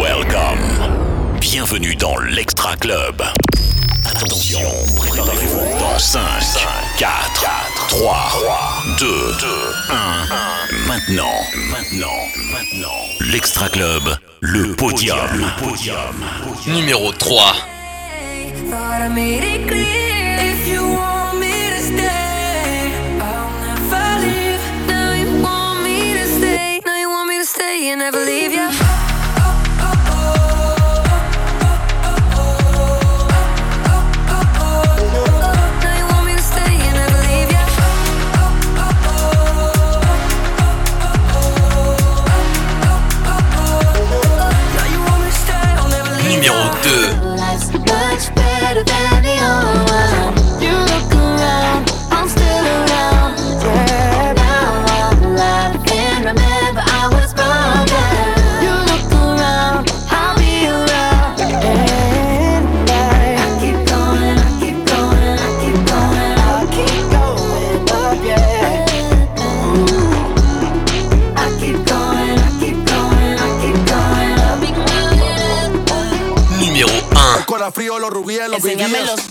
Welcome. Bienvenue dans l'Extra Club. Attention, préparez-vous dans 5, 4, 3, 2, 1. Maintenant, maintenant, maintenant. L'Extra Club, le podium. Le podium. Numéro 3. you, never leave you. enséñamelos.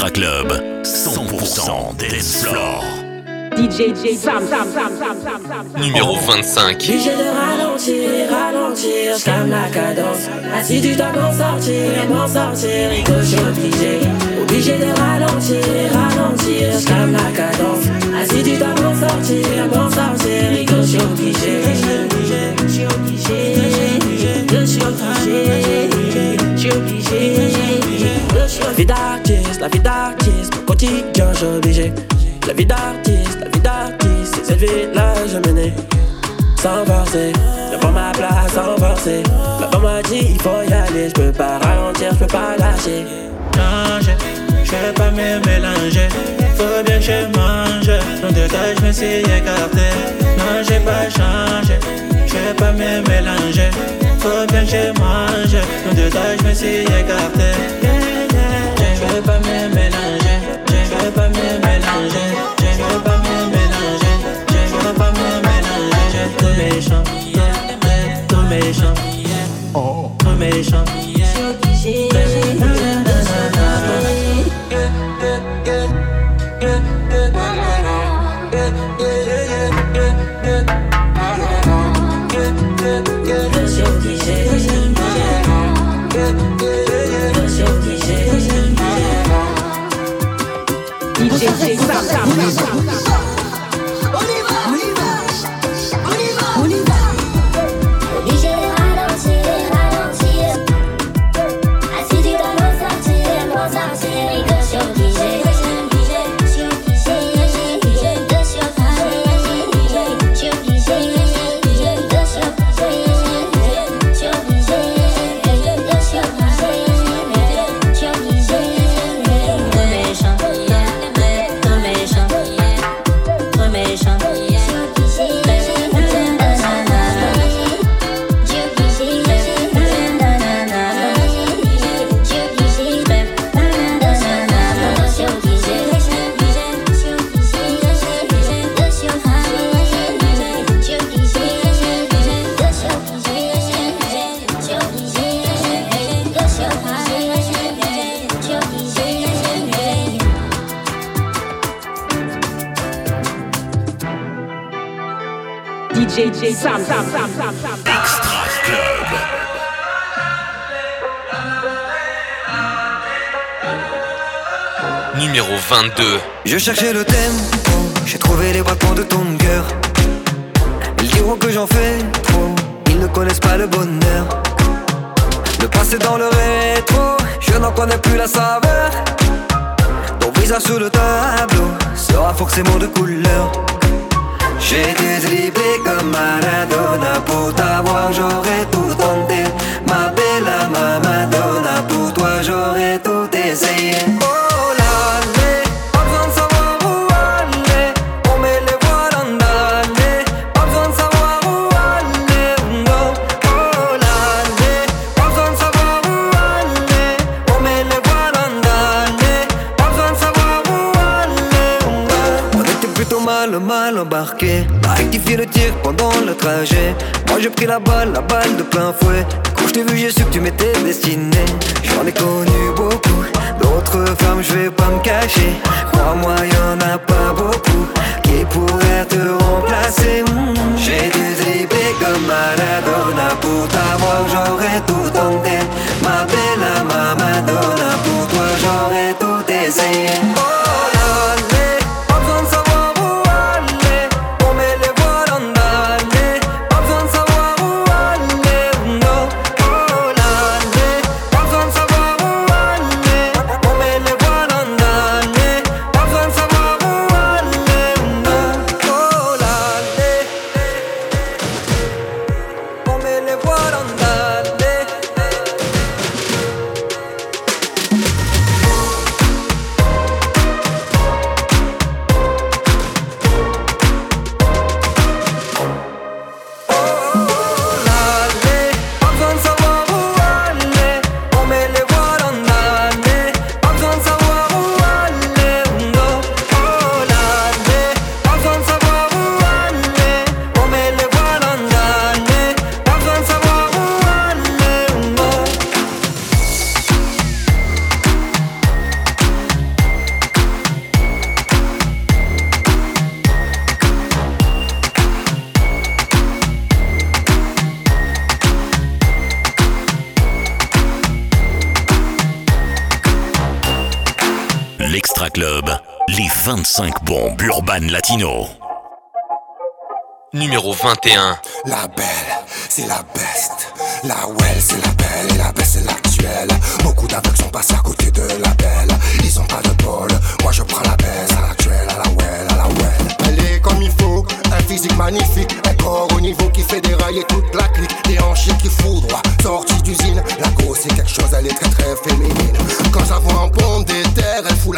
Extra Club, 100% dance floor. Numéro 25. Obligé de ralentir, ralentir, calme la cadence. Assis du dois m'en sortir, m'en sortir, et que je suis obligé. Obligé de ralentir, ralentir, calme la cadence. Assis du dois m'en sortir, m'en sortir, et que je suis obligé. Je suis obligé, je suis obligé, je suis obligé, je suis obligé. La vie d'artiste, la vie d'artiste, mon quotidien, suis obligé. La vie d'artiste, la vie d'artiste, c'est cette vie-là je menais sans forcer. Prends ma place sans forcer. Maman m'a dit il faut y aller, je peux pas ralentir, je peux pas lâcher. Changer, je vais pas me mélanger. Faut bien que je mange. Non, de toi, je me suis écarté. Non, j'ai pas changé. Je pas me mélanger. Faut bien que je mange. Non, de toi, je me suis écarté. Vais pas me mélanger. Je vais pas me mélanger. Je vais pas me mélanger. Je vais pas me mélanger. Tout méchant. Tout méchant. Tout méchant. Je Zap, zap, zap, zap. Je cherchais le thème, plein Numéro 21. La belle, c'est la best. La well, c'est la belle. Et la best, c'est l'actuelle. Beaucoup d'aveugles sont passés à côté de la belle. Ils ont pas de bol. Moi, je prends la baisse à l'actuelle, à la well, à la well. Elle est comme il faut. Un physique magnifique. Un corps au niveau qui fait dérailler toute la clique. Des hanches qui foudroient. Sortie d'usine. La grosse, c'est quelque chose. Elle est très, très féminine. Quand vois en pompe des terres, elle fout la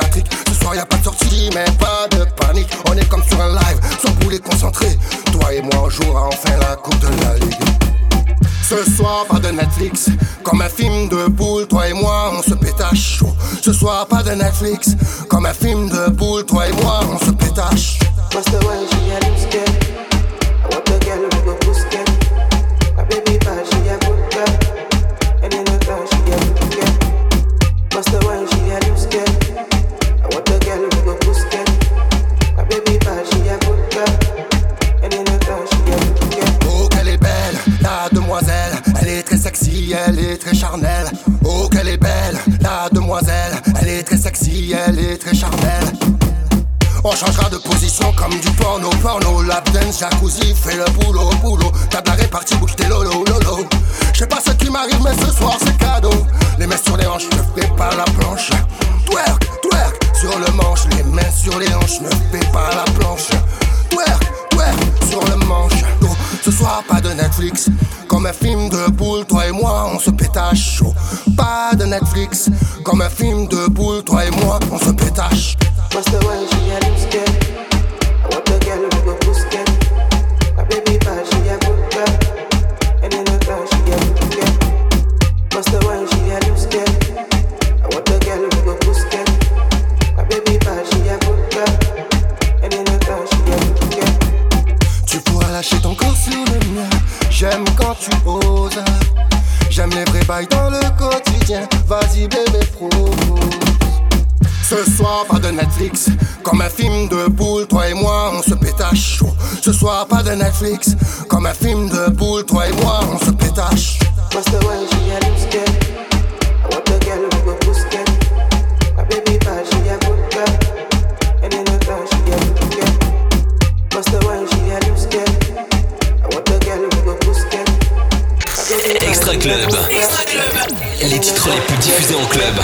Ce soir, pas de Netflix. Comme un film de boule, toi et moi, on se pétache. Ce soir, pas de Netflix. Comme un film de boule, toi et moi, on se pétache. La demoiselle. Elle est très sexy, elle est très charnelle. On changera de position comme du porno, porno. Lap dance, jacuzzi, fais le boulot, boulot. De la répartie, bouge tes lolo, lolo. Je sais pas ce qui m'arrive, mais ce soir c'est cadeau. Les mains sur les hanches, ne fais pas la planche. Twerk, twerk, sur le manche. Les mains sur les hanches, ne fais pas la planche. Twerk, twerk, sur le manche. Oh, ce soir, pas de Netflix. Comme un film de boule, toi et moi, on se pétache chaud. Pas de Netflix. Comme un film de boule, toi et moi, on se pétache. J'aime quand tu oses. J'aime les vrais bails dans le quotidien. Vas-y, bébé, propose. Ce soir, pas de Netflix. Comme un film de boule, toi et moi, on se pétache chaud. Ce soir, pas de Netflix. Comme un film de boule, toi et moi, on se pétache. Les titres les plus diffusés en club.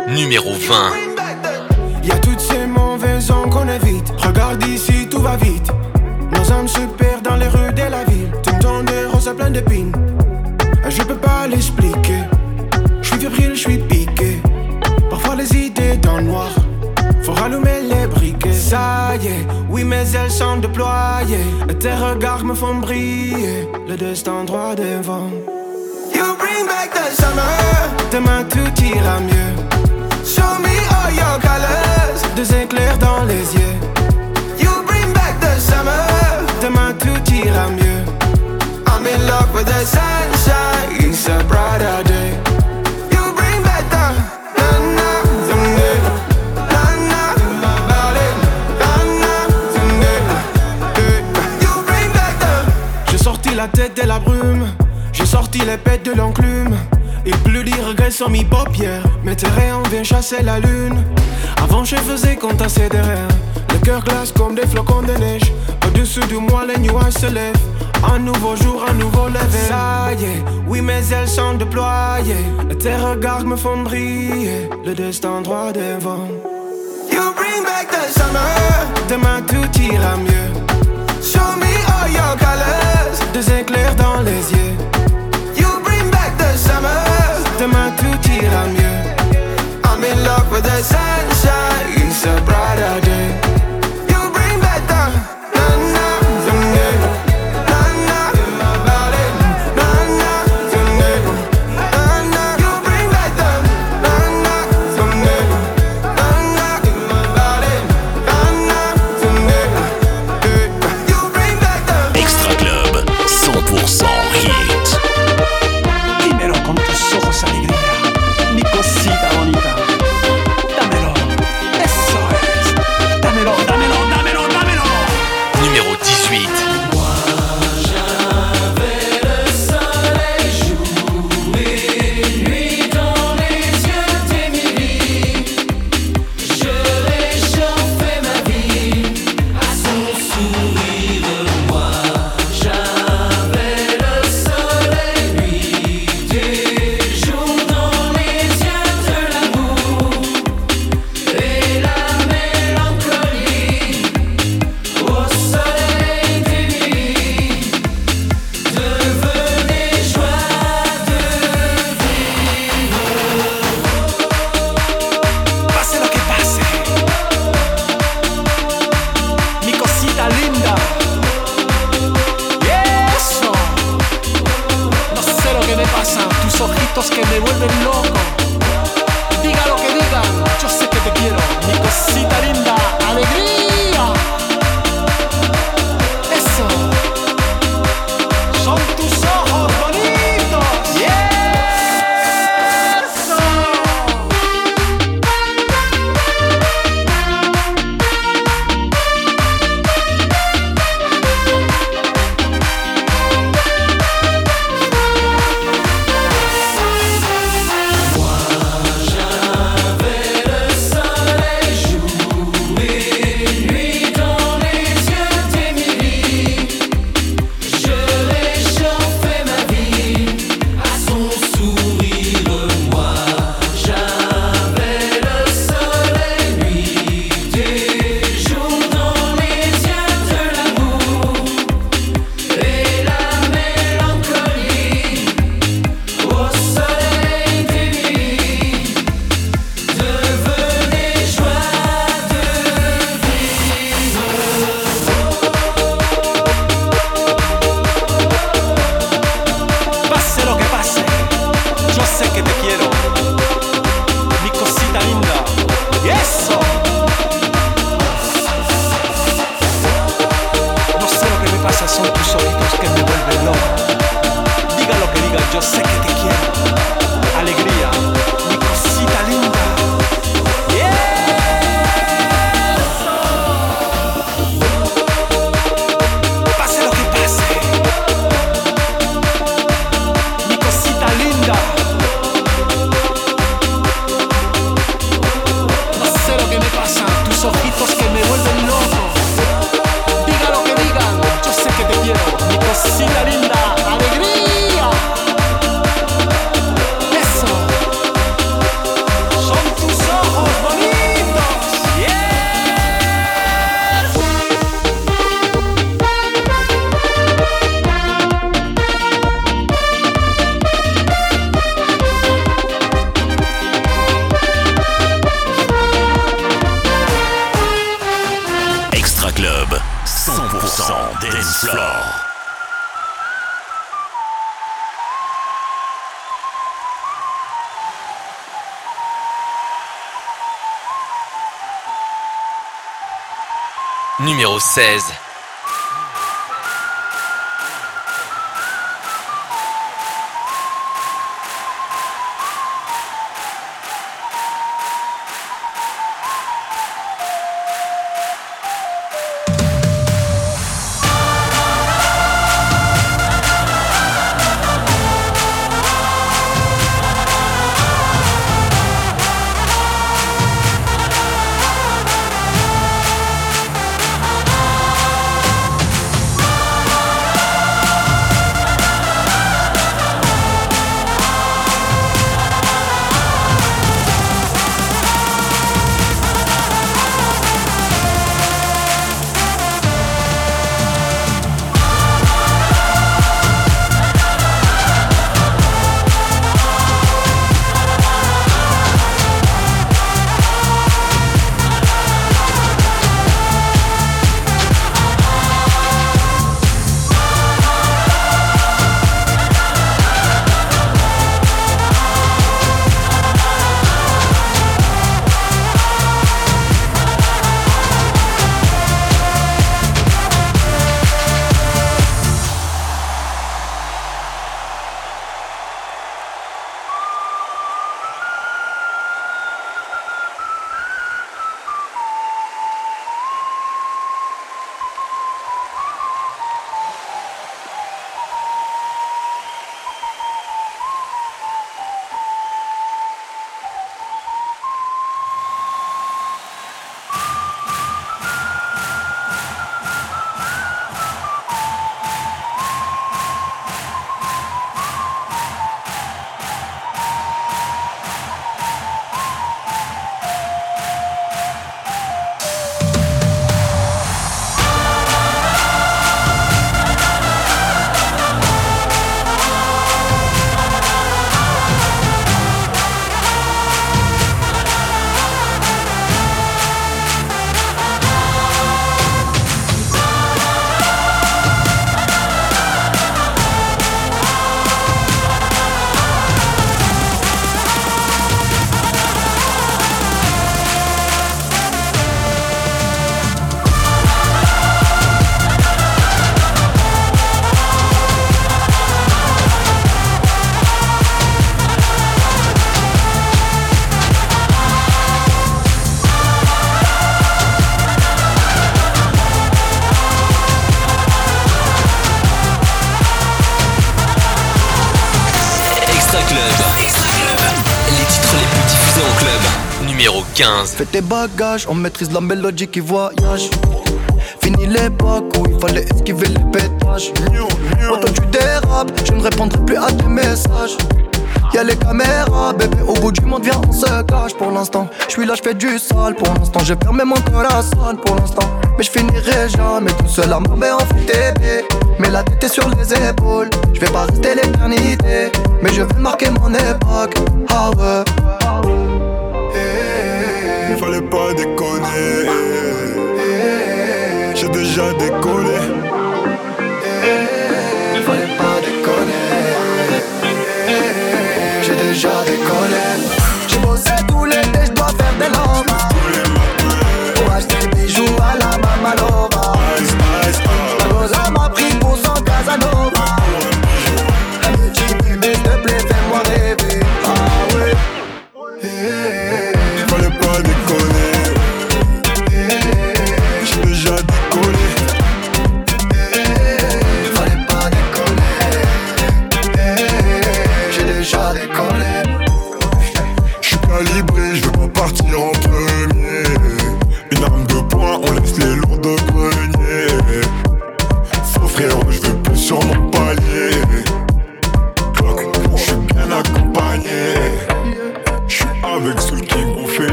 Tout numéro 20. Y a toutes ces mauvaises ondes qu'on évite. Regarde ici, tout va vite. Nos âmes se perdent dans les rues de la ville. T'entends des roses plein d'épines. Je peux pas l'expliquer. Je suis fébrile, je suis piqué. Parfois les idées dans le noir. Faut rallumer les briquets. Ça y est, oui, mes ailes sont déployées. Tes regards me font briller. Le destin droit devant. You bring back the summer. Demain tout ira mieux. Show me all your colors. Deux éclairs dans les yeux. You bring back the summer. Demain tout ira mieux. I'm in love with the sunshine. It's a brighter day. De la brume. J'ai sorti les pètes de l'enclume. Il pleut, les regrets sont mis paupières. Mes terrains viennent chasser la lune. Avant, je faisais comptasser des rêves. Le cœur glace comme des flocons de neige. Au-dessus de moi, les nuages se lèvent. Un nouveau jour, un nouveau lever. Ça y est, oui, mes ailes sont déployées. Tes regards me font briller. Le destin droit devant. You bring back the summer. Numéro 16. Fais tes bagages, on maîtrise la mélodie qui voyage. Fini l'époque où il fallait esquiver les pétages. Quand tu dérapes, je ne répondrai plus à tes messages. Y'a les caméras, bébé, au bout du monde, viens, on se cache pour l'instant. Je suis là, je fais du sale pour l'instant. J'ai fermé mon corazon pour l'instant. Mais je finirai jamais tout seul à m'en en bébé. Mais la tête est sur les épaules. Je vais pas rester l'éternité. Mais je veux marquer mon époque. Ah ouais fallait pas déconner. J'ai déjà décollé. Il fallait pas déconner. J'ai déjà décollé.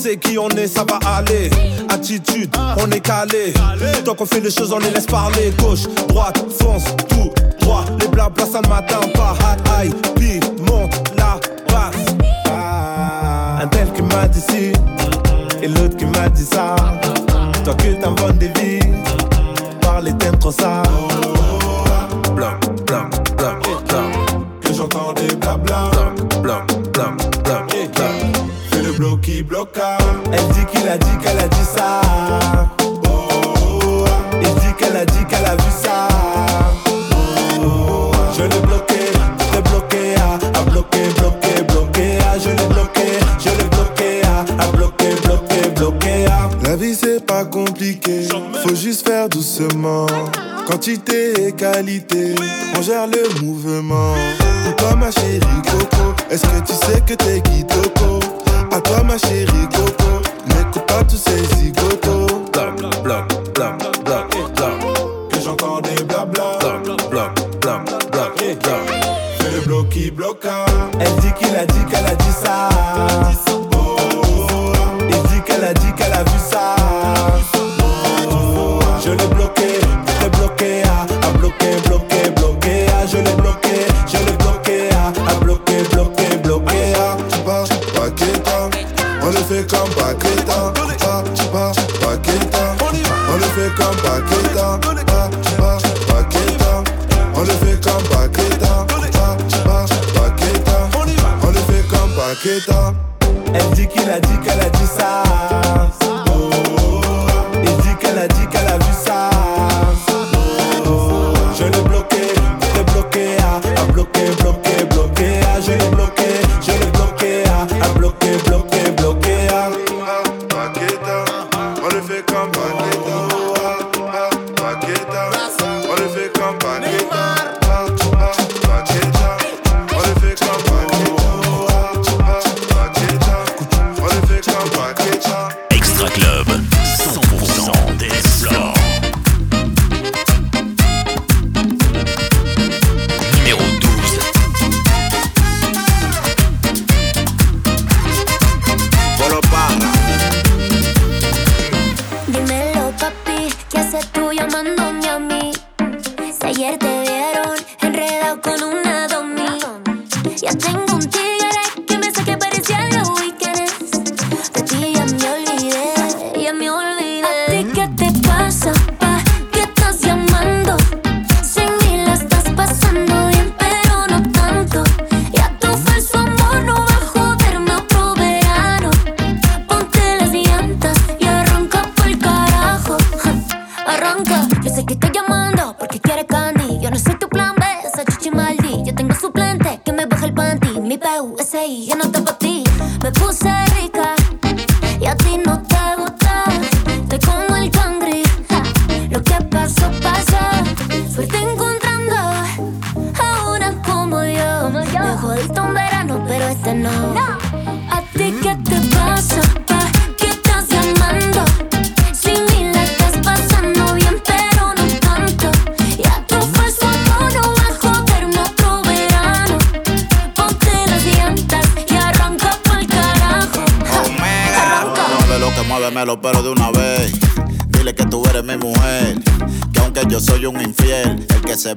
Sait qui on est, ça va aller. Attitude, on est calé. Tant qu'on fait les choses, on les laisse parler. Gauche, droite, fonce, tout droit. Les blabla, ça ne m'atteint pas. High, puis monte la basse. Un tel qui m'a dit ci, et l'autre qui m'a dit ça. Toi que t'inventes des vies, parler t'aimes trop ça. Blam, blam, blam, blam. Que j'entends des blabla. Qui bloqua. Elle dit qu'il a dit qu'elle a dit ça. Oh, il dit qu'elle a dit qu'elle a vu ça. Oh, je l'ai bloqué, je l'ai bloqué, à bloquer, bloqué, bloqué, ah, je l'ai bloqué, je l'ai bloqué, à bloquer, bloqué, bloqué, ah. La vie c'est pas compliqué, faut juste faire doucement. Quantité et qualité, on gère le mouvement. Pour toi ma chérie Coco, est-ce que tu sais que t'es À toi ma chérie Coco, n'écoute pas tous ces zigotos. Blam, blam, blam. Que j'entends des blabla. Blam, blam, blam. Fais le bloc qui bloqua. Elle dit qu'il a dit qu'elle a dit ça. Ya tengo un tigre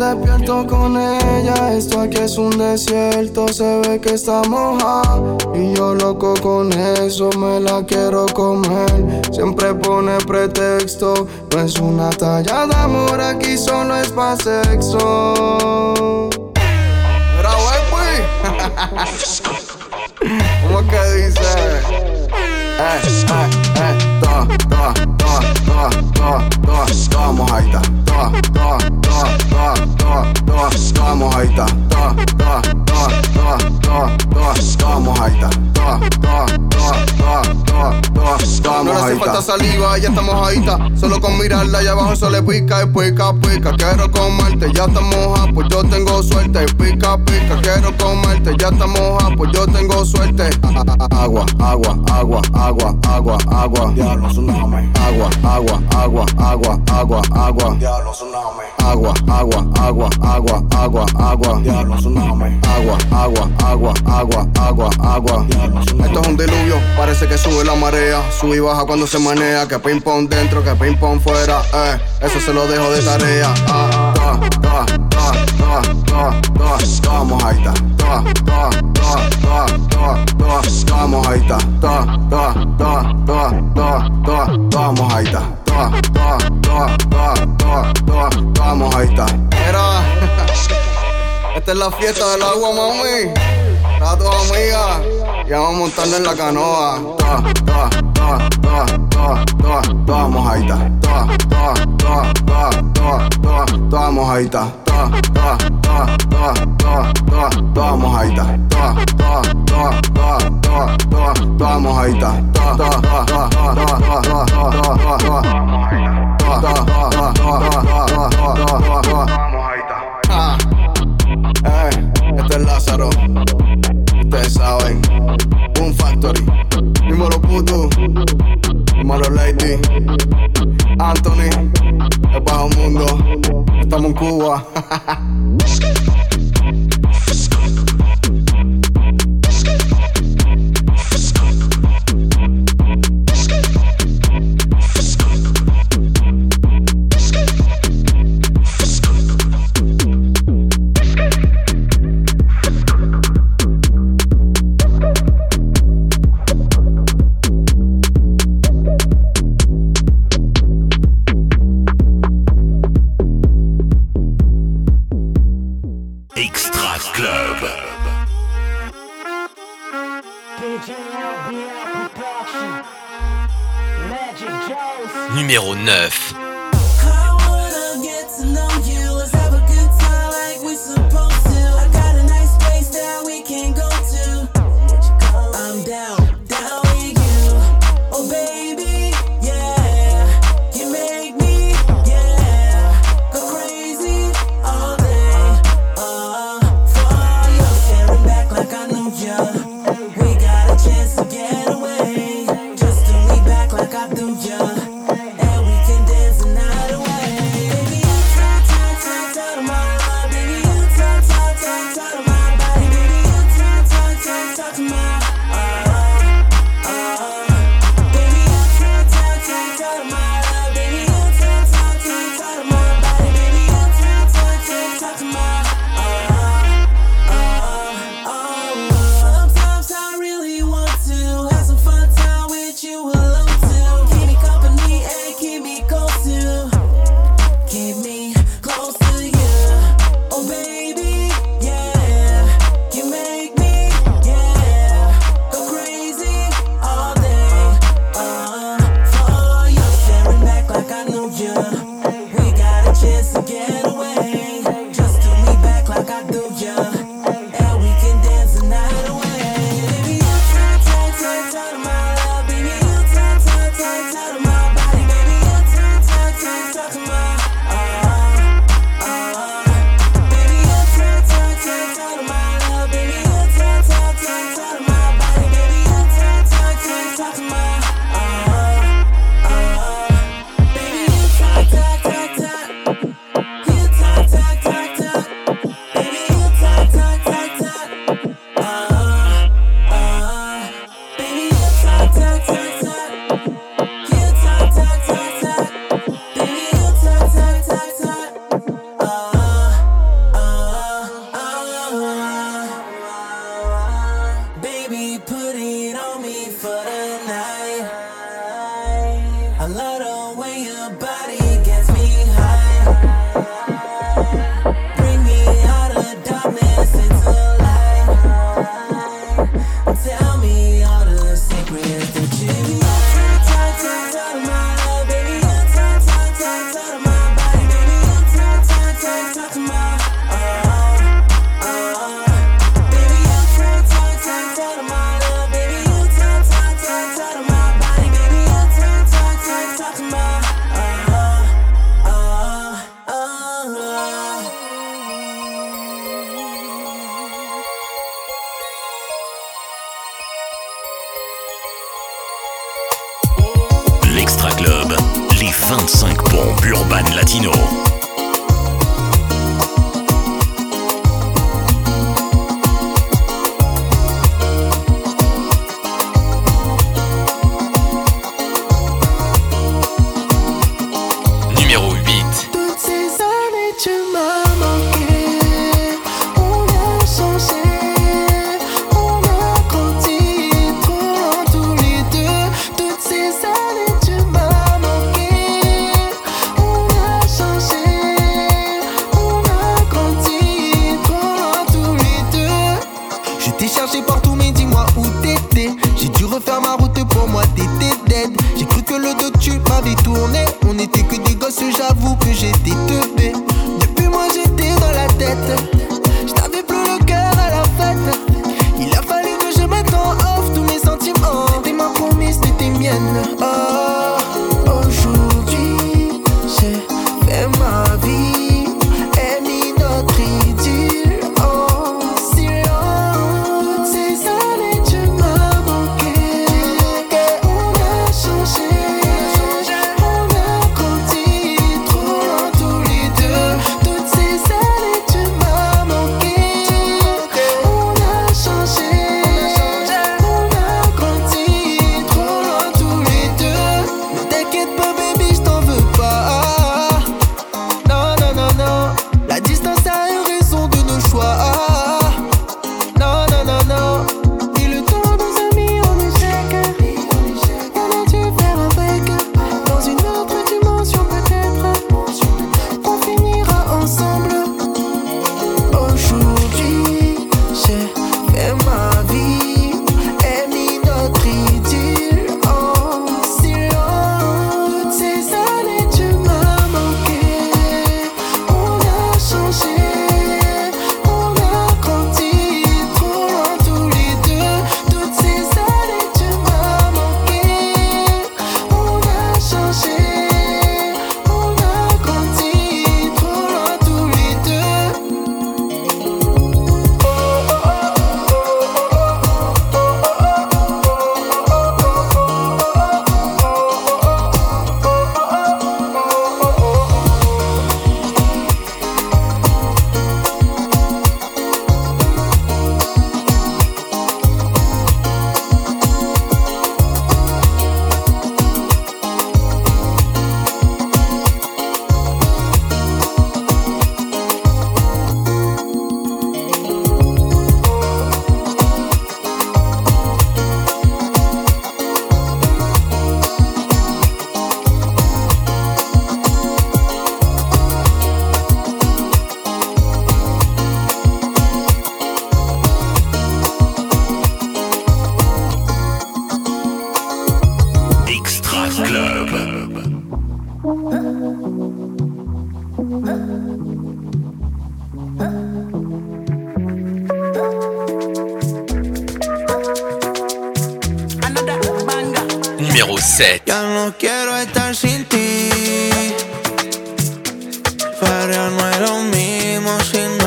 despierto con ella, esto aquí es un desierto, se ve que está mojada Y yo loco con eso, me la quiero comer Siempre pone pretexto, no es una talla de amor, aquí solo es pa' sexo pues. ¿Cómo que dice? Eh, eh, eh, toa, toa, toa, toa, toa, toa, toa mojadita, toa, toa, ta, ta, ta, ta mun haita. Ta, ta, ta, ta, ta, ta, ta haita. Ta, ta, ta. No le hace falta saliva, ya está mojadita, solo con mirarla allá abajo se le pica y pica, pica, quiero comerte, ya está moja, pues yo tengo suerte, pica, pica, quiero comerte, ya está moja, pues yo tengo suerte. Agua, agua, agua, agua, agua, agua. Diablo, tsunami. Agua, agua, agua, agua, agua, agua. Diablo, tsunami. Agua, agua, agua, agua, agua, agua. Diablo, tsunami. Agua, agua, agua, agua, agua, agua. Esto es un diluvio, Parece que sube la marea, sube y baja cuando se manea. Que ping pong dentro, que ping pong fuera. Eh, eso se lo dejo de tarea. Ah, toa, toa, toa, toa, toa, toa, mojadita. Toa, toa, toa, toa, toa, toa, toa. Toa, toa, toa, toa, toa, toa, toa. Toa, toa. Era. Esta es la fiesta del agua, mami. Para tu amiga y vamos a montarla en la canoa. Toa, toa, toa, toa, toa, toa, toda mojadita. Toa, toa, toa, toa, toa, toa, toda mojadita. Toa, toa, toa, toa, toa, toa, toda mojadita. Toa, toa, toa, toa, toa, toa, toda mojadita. Este es Lázaro saben. Boom Factory, Dímelo Puto, Dímelo Lady, Anthony, el bajo mundo, estamos en Cuba. Nine. Ya no quiero estar sin ti. Para no es lo mismo sin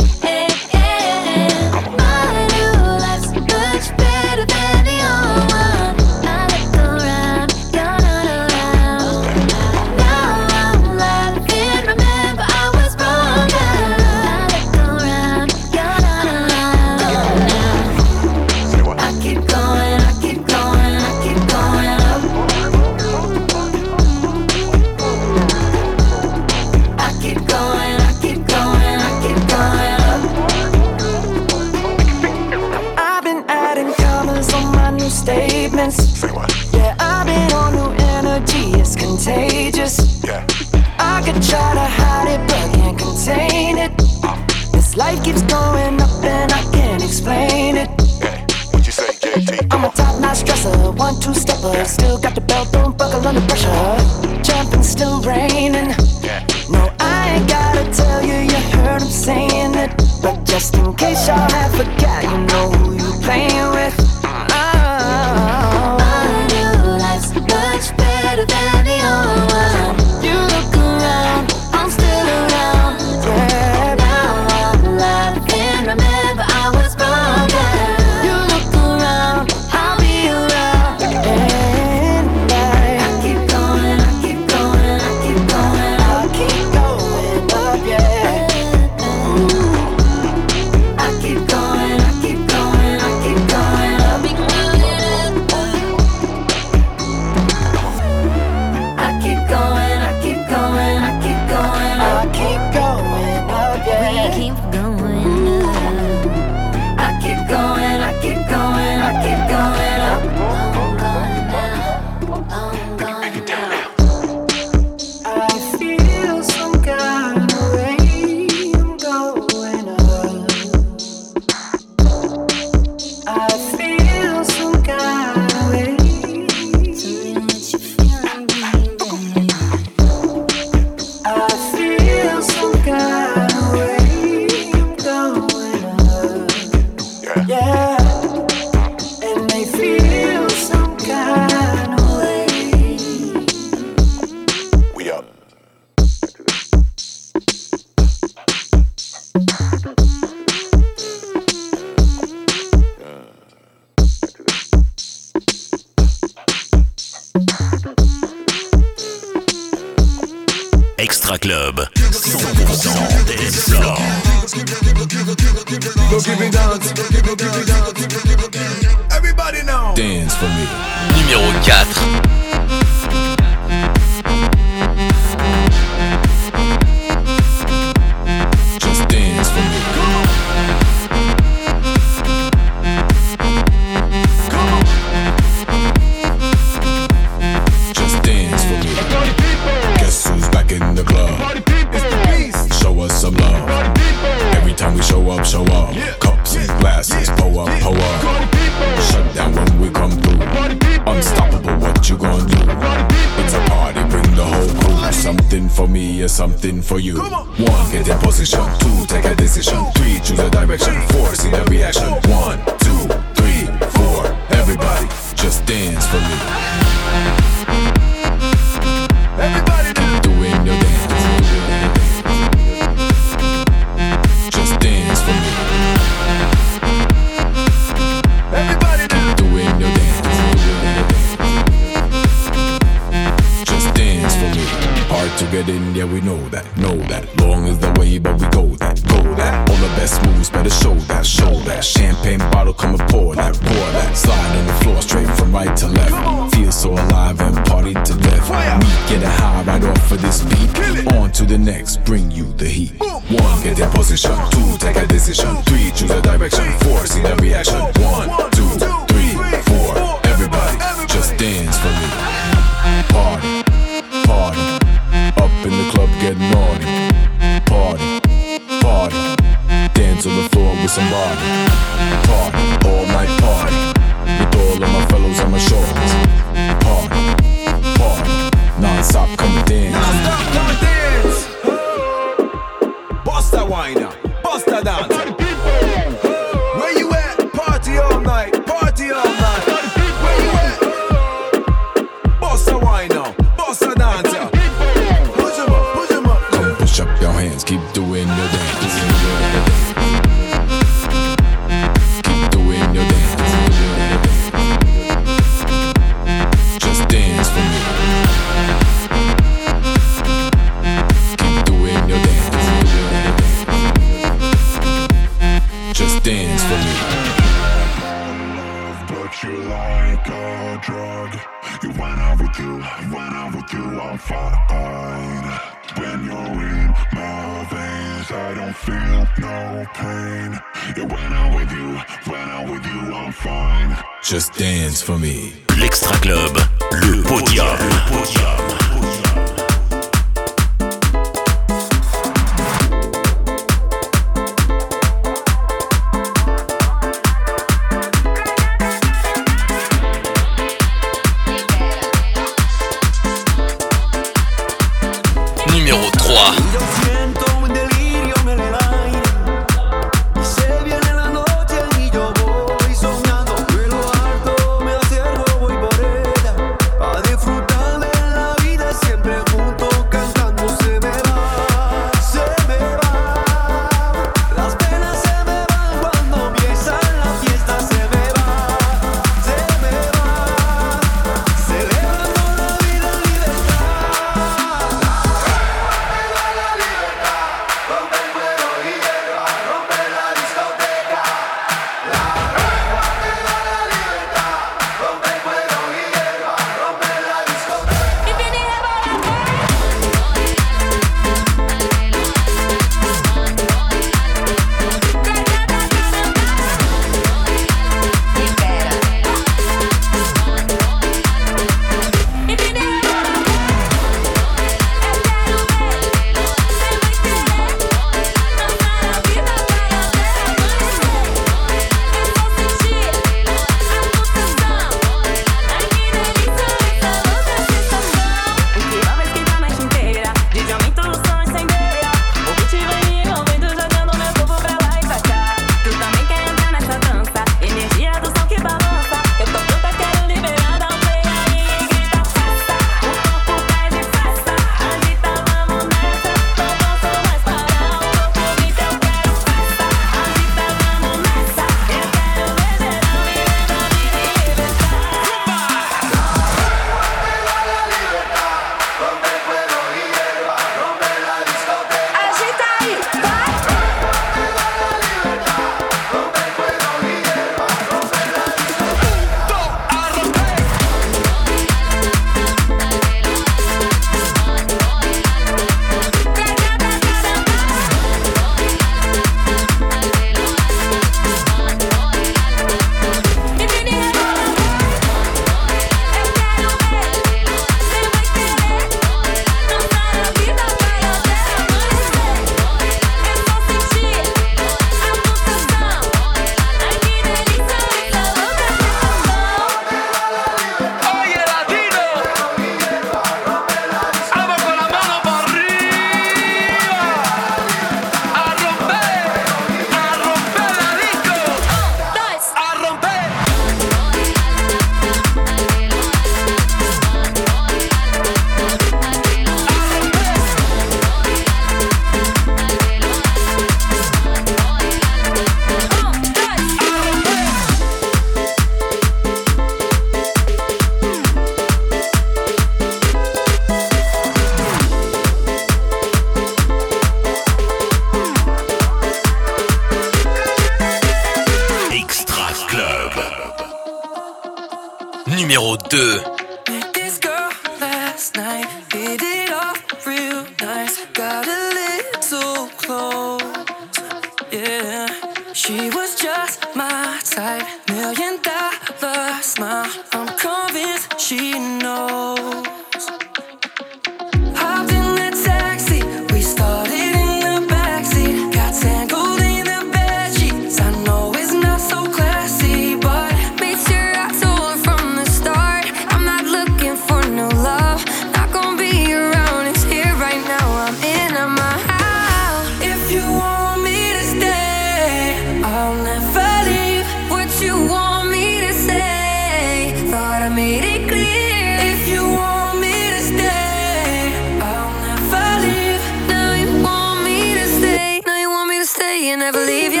you never leave you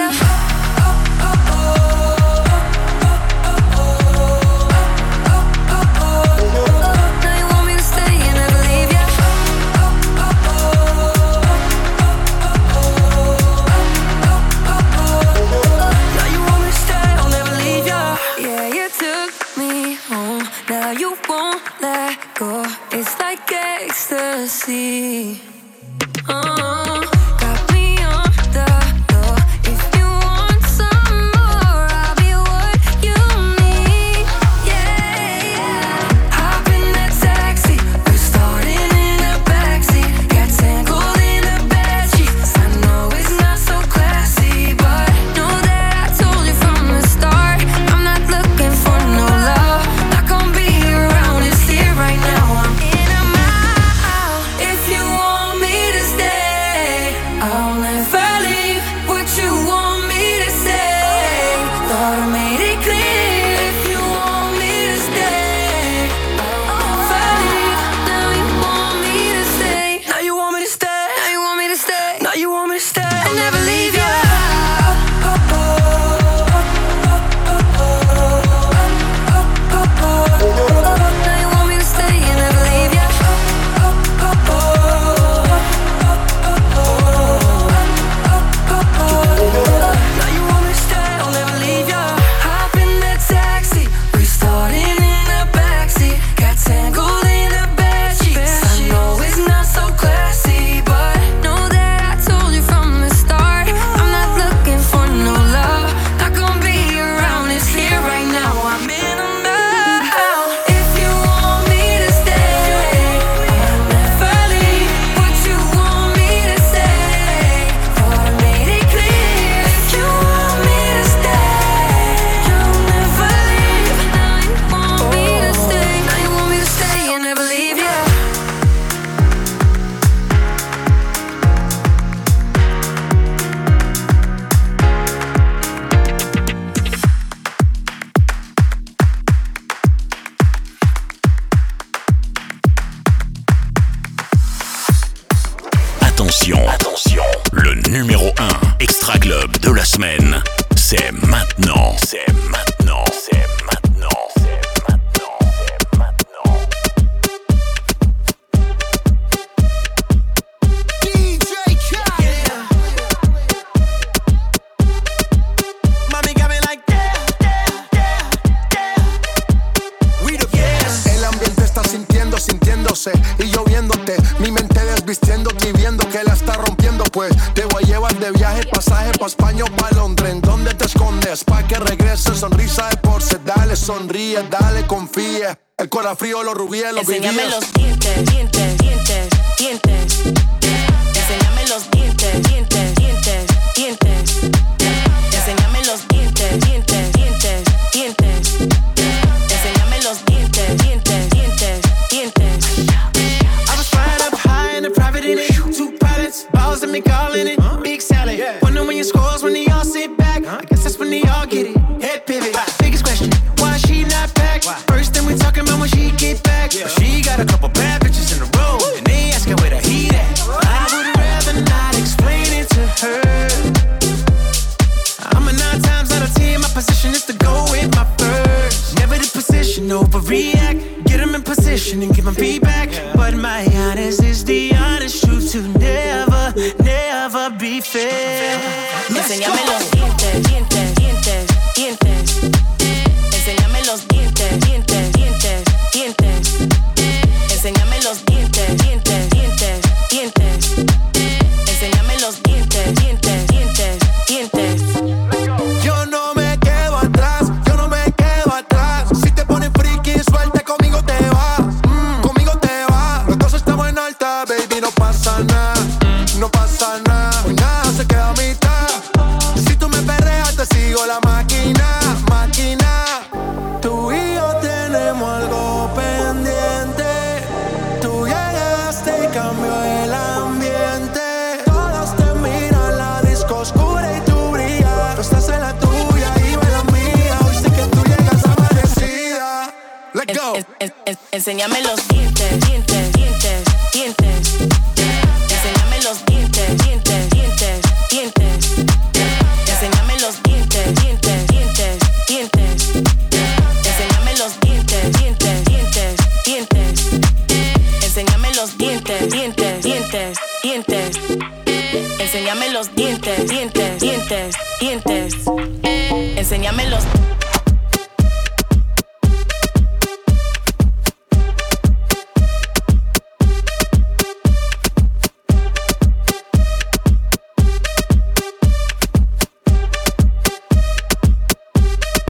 pushing and my feedback. But my honest is the honest truth to never, never be fair.